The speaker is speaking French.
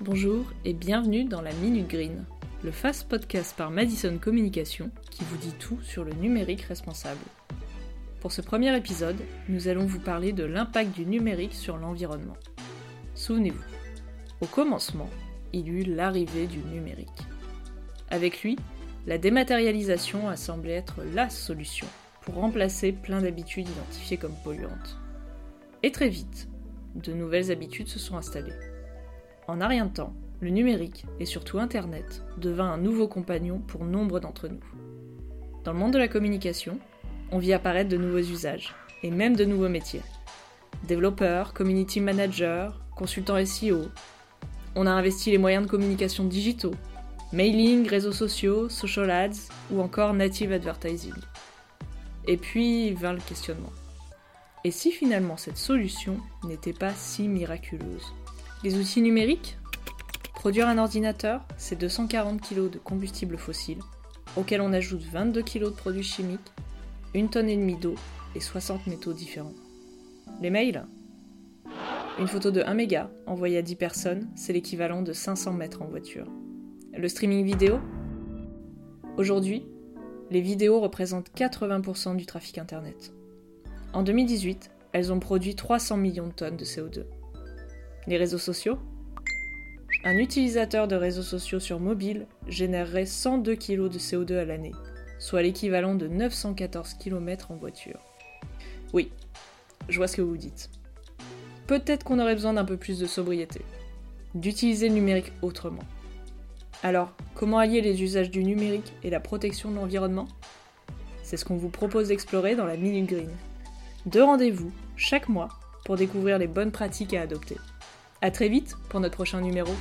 bonjour et bienvenue dans la Minute Green, le fast podcast par Madison Communication qui vous dit tout sur le numérique responsable. Pour ce premier épisode, nous allons vous parler de l'impact du numérique sur l'environnement. Souvenez-vous, au commencement, il eut l'arrivée du numérique. Avec lui, la dématérialisation a semblé être la solution pour remplacer plein d'habitudes identifiées comme polluantes. Et très vite, de nouvelles habitudes se sont installées. En un rien de temps, le numérique, et surtout Internet, devint un nouveau compagnon pour nombre d'entre nous. Dans le monde de la communication, on vit apparaître de nouveaux usages, et même de nouveaux métiers. Développeurs, community managers, consultants SEO. On a investi les moyens de communication digitaux, mailing, réseaux sociaux, social ads ou encore native advertising. Et puis vint le questionnement. Et si finalement cette solution n'était pas si miraculeuse? Les outils numériques Produire un ordinateur, c'est 240 kg de combustible fossile, auquel on ajoute 22 kg de produits chimiques, une tonne et demie d'eau et 60 métaux différents. Les mails Une photo de 1 méga envoyée à 10 personnes, c'est l'équivalent de 500 mètres en voiture. Le streaming vidéo Aujourd'hui, les vidéos représentent 80% du trafic Internet. En 2018, elles ont produit 300 millions de tonnes de CO2. Les réseaux sociaux Un utilisateur de réseaux sociaux sur mobile générerait 102 kg de CO2 à l'année, soit l'équivalent de 914 km en voiture. Oui, je vois ce que vous dites. Peut-être qu'on aurait besoin d'un peu plus de sobriété, d'utiliser le numérique autrement. Alors, comment allier les usages du numérique et la protection de l'environnement? C'est ce qu'on vous propose d'explorer dans la Minute Green deux rendez-vous chaque mois pour découvrir les bonnes pratiques à adopter. A très vite pour notre prochain numéro.